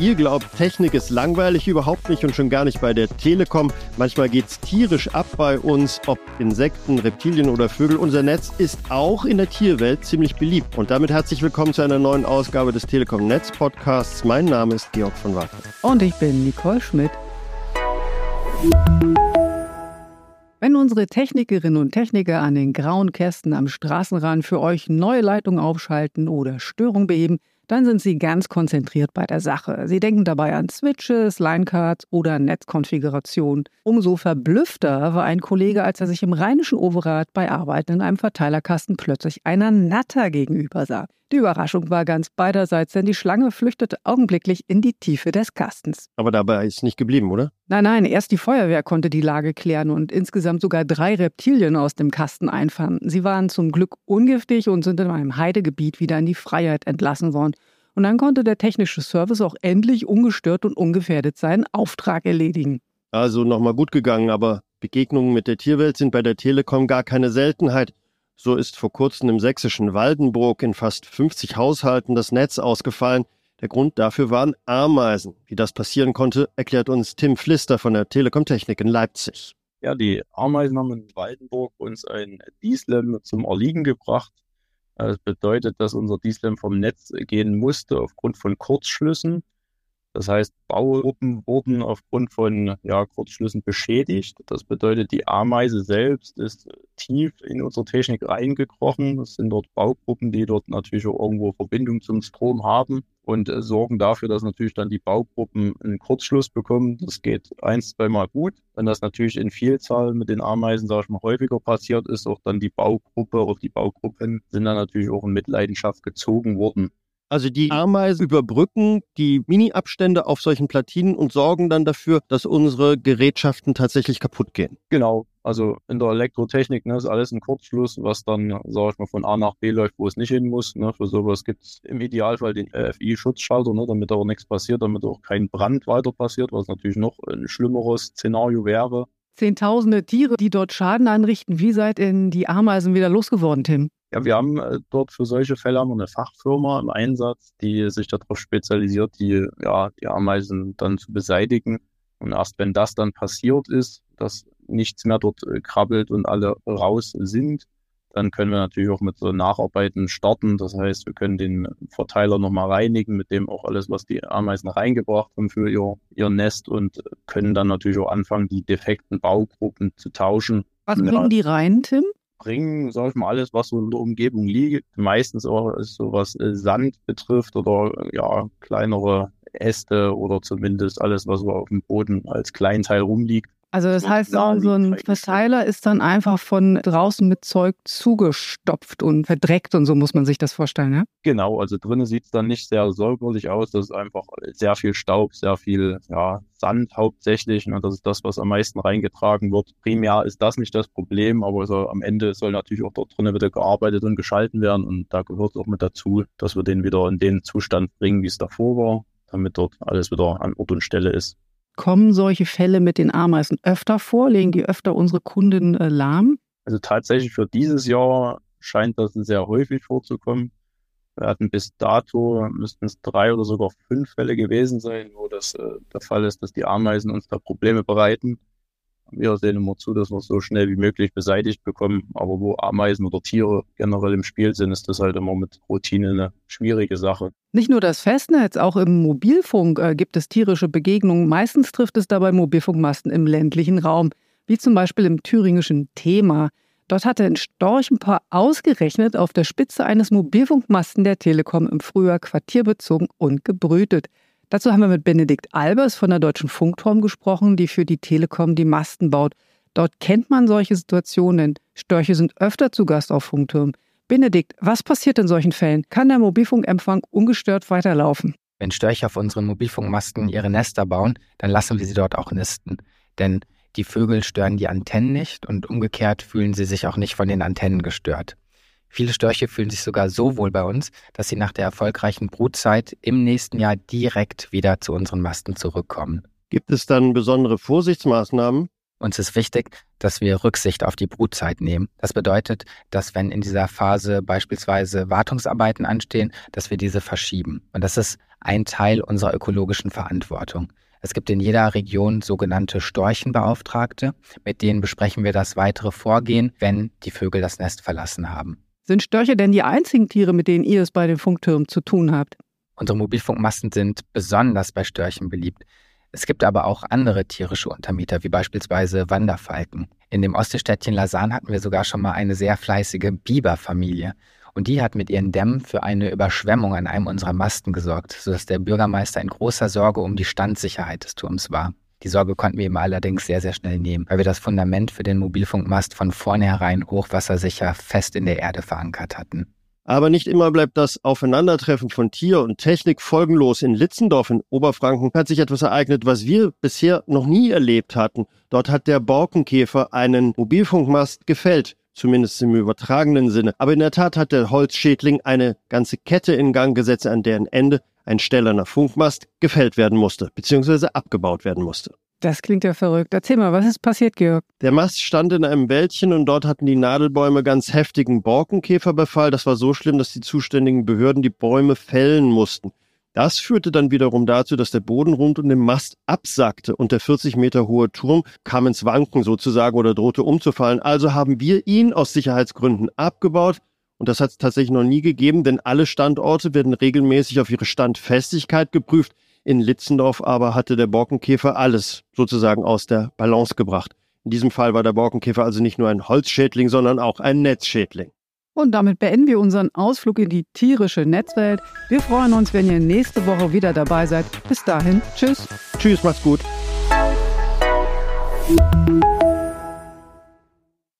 Ihr glaubt, Technik ist langweilig, überhaupt nicht und schon gar nicht bei der Telekom. Manchmal geht's tierisch ab bei uns, ob Insekten, Reptilien oder Vögel. Unser Netz ist auch in der Tierwelt ziemlich beliebt. Und damit herzlich willkommen zu einer neuen Ausgabe des Telekom Netz Podcasts. Mein Name ist Georg von Wacker. Und ich bin Nicole Schmidt. Wenn unsere Technikerinnen und Techniker an den grauen Kästen am Straßenrand für euch neue Leitungen aufschalten oder Störungen beheben, dann sind Sie ganz konzentriert bei der Sache. Sie denken dabei an Switches, Linecards oder Netzkonfiguration. Umso verblüffter war ein Kollege, als er sich im Rheinischen Overath bei Arbeiten in einem Verteilerkasten plötzlich einer Natter gegenüber sah. Die Überraschung war ganz beiderseits, denn die Schlange flüchtete augenblicklich in die Tiefe des Kastens. Aber dabei ist nicht geblieben, oder? Nein, nein, erst die Feuerwehr konnte die Lage klären und insgesamt sogar drei Reptilien aus dem Kasten einfangen. Sie waren zum Glück ungiftig und sind in einem Heidegebiet wieder in die Freiheit entlassen worden. Und dann konnte der technische Service auch endlich ungestört und ungefährdet seinen Auftrag erledigen. Also nochmal gut gegangen, aber Begegnungen mit der Tierwelt sind bei der Telekom gar keine Seltenheit. So ist vor kurzem im sächsischen Waldenburg in fast 50 Haushalten das Netz ausgefallen. Der Grund dafür waren Ameisen. Wie das passieren konnte, erklärt uns Tim Pflister von der Telekom Technik in Leipzig. Ja, die Ameisen haben in Waldenburg uns ein Dieslem zum Erliegen gebracht. Das bedeutet, dass unser Dieslem vom Netz gehen musste aufgrund von Kurzschlüssen. Das heißt, Baugruppen wurden aufgrund von ja, Kurzschlüssen beschädigt. Das bedeutet, die Ameise selbst ist tief in unsere Technik reingekrochen. Es sind dort Baugruppen, die dort natürlich auch irgendwo Verbindung zum Strom haben und äh, sorgen dafür, dass natürlich dann die Baugruppen einen Kurzschluss bekommen. Das geht eins, zweimal gut. Wenn das natürlich in Vielzahl mit den Ameisen, sage ich mal, häufiger passiert ist, auch dann die Baugruppe oder die Baugruppen sind dann natürlich auch in Mitleidenschaft gezogen worden. Also die Ameisen überbrücken die Mini-Abstände auf solchen Platinen und sorgen dann dafür, dass unsere Gerätschaften tatsächlich kaputt gehen. Genau. Also in der Elektrotechnik ne, ist alles ein Kurzschluss, was dann, sage ich mal, von A nach B läuft, wo es nicht hin muss. Ne. Für sowas gibt es im Idealfall den RFI-Schutzschalter, ne, damit aber nichts passiert, damit auch kein Brand weiter passiert, was natürlich noch ein schlimmeres Szenario wäre. Zehntausende Tiere, die dort Schaden anrichten. Wie seid ihr die Ameisen wieder losgeworden, Tim? Ja, wir haben äh, dort für solche Fälle haben wir eine Fachfirma im Einsatz, die sich darauf spezialisiert, die, ja, die Ameisen dann zu beseitigen. Und erst wenn das dann passiert ist, dass nichts mehr dort äh, krabbelt und alle raus sind, dann können wir natürlich auch mit so Nacharbeiten starten. Das heißt, wir können den Verteiler nochmal reinigen, mit dem auch alles, was die Ameisen reingebracht haben für ihr, ihr Nest und können dann natürlich auch anfangen, die defekten Baugruppen zu tauschen. Was bringen die rein, Tim? Bringen, sag ich mal, alles, was so in der Umgebung liegt. Meistens auch so was äh, Sand betrifft oder ja, kleinere Äste oder zumindest alles, was so auf dem Boden als Kleinteil rumliegt. Also das heißt, so ein Verteiler ist dann einfach von draußen mit Zeug zugestopft und verdreckt und so muss man sich das vorstellen, ja? Genau, also drinnen sieht es dann nicht sehr säuberlich aus. Das ist einfach sehr viel Staub, sehr viel ja, Sand hauptsächlich. Und das ist das, was am meisten reingetragen wird. Primär ist das nicht das Problem, aber also am Ende soll natürlich auch dort drinnen wieder gearbeitet und geschalten werden. Und da gehört es auch mit dazu, dass wir den wieder in den Zustand bringen, wie es davor war, damit dort alles wieder an Ort und Stelle ist. Kommen solche Fälle mit den Ameisen öfter vor? Legen die öfter unsere Kunden äh, lahm? Also tatsächlich für dieses Jahr scheint das sehr häufig vorzukommen. Wir hatten bis dato, müssten es drei oder sogar fünf Fälle gewesen sein, wo das äh, der Fall ist, dass die Ameisen uns da Probleme bereiten. Wir sehen immer zu, dass wir es so schnell wie möglich beseitigt bekommen. Aber wo Ameisen oder Tiere generell im Spiel sind, ist das halt immer mit Routine eine schwierige Sache. Nicht nur das Festnetz, auch im Mobilfunk äh, gibt es tierische Begegnungen. Meistens trifft es dabei Mobilfunkmasten im ländlichen Raum, wie zum Beispiel im thüringischen Thema. Dort hatte ein Storchenpaar ausgerechnet auf der Spitze eines Mobilfunkmasten der Telekom im Frühjahr Quartier bezogen und gebrütet. Dazu haben wir mit Benedikt Albers von der Deutschen Funkturm gesprochen, die für die Telekom die Masten baut. Dort kennt man solche Situationen. Störche sind öfter zu Gast auf Funktürmen. Benedikt, was passiert in solchen Fällen? Kann der Mobilfunkempfang ungestört weiterlaufen? Wenn Störche auf unseren Mobilfunkmasten ihre Nester bauen, dann lassen wir sie dort auch nisten. Denn die Vögel stören die Antennen nicht und umgekehrt fühlen sie sich auch nicht von den Antennen gestört. Viele Störche fühlen sich sogar so wohl bei uns, dass sie nach der erfolgreichen Brutzeit im nächsten Jahr direkt wieder zu unseren Masten zurückkommen. Gibt es dann besondere Vorsichtsmaßnahmen? Uns ist wichtig, dass wir Rücksicht auf die Brutzeit nehmen. Das bedeutet, dass wenn in dieser Phase beispielsweise Wartungsarbeiten anstehen, dass wir diese verschieben. Und das ist ein Teil unserer ökologischen Verantwortung. Es gibt in jeder Region sogenannte Storchenbeauftragte, mit denen besprechen wir das weitere Vorgehen, wenn die Vögel das Nest verlassen haben. Sind Störche denn die einzigen Tiere, mit denen ihr es bei den Funktürmen zu tun habt? Unsere Mobilfunkmasten sind besonders bei Störchen beliebt. Es gibt aber auch andere tierische Untermieter, wie beispielsweise Wanderfalken. In dem Ostseestädtchen Lausanne hatten wir sogar schon mal eine sehr fleißige Biberfamilie. Und die hat mit ihren Dämmen für eine Überschwemmung an einem unserer Masten gesorgt, sodass der Bürgermeister in großer Sorge um die Standsicherheit des Turms war. Die Sorge konnten wir ihm allerdings sehr, sehr schnell nehmen, weil wir das Fundament für den Mobilfunkmast von vornherein hochwassersicher fest in der Erde verankert hatten. Aber nicht immer bleibt das Aufeinandertreffen von Tier und Technik folgenlos. In Litzendorf in Oberfranken hat sich etwas ereignet, was wir bisher noch nie erlebt hatten. Dort hat der Borkenkäfer einen Mobilfunkmast gefällt zumindest im übertragenen Sinne. Aber in der Tat hat der Holzschädling eine ganze Kette in Gang gesetzt, an deren Ende ein stählerner Funkmast gefällt werden musste, beziehungsweise abgebaut werden musste. Das klingt ja verrückt. Erzähl mal, was ist passiert, Georg? Der Mast stand in einem Wäldchen und dort hatten die Nadelbäume ganz heftigen Borkenkäferbefall. Das war so schlimm, dass die zuständigen Behörden die Bäume fällen mussten. Das führte dann wiederum dazu, dass der Boden rund um den Mast absackte und der 40 Meter hohe Turm kam ins Wanken sozusagen oder drohte umzufallen. Also haben wir ihn aus Sicherheitsgründen abgebaut. Und das hat es tatsächlich noch nie gegeben, denn alle Standorte werden regelmäßig auf ihre Standfestigkeit geprüft. In Litzendorf aber hatte der Borkenkäfer alles sozusagen aus der Balance gebracht. In diesem Fall war der Borkenkäfer also nicht nur ein Holzschädling, sondern auch ein Netzschädling. Und damit beenden wir unseren Ausflug in die tierische Netzwelt. Wir freuen uns, wenn ihr nächste Woche wieder dabei seid. Bis dahin, tschüss. Tschüss, macht's gut.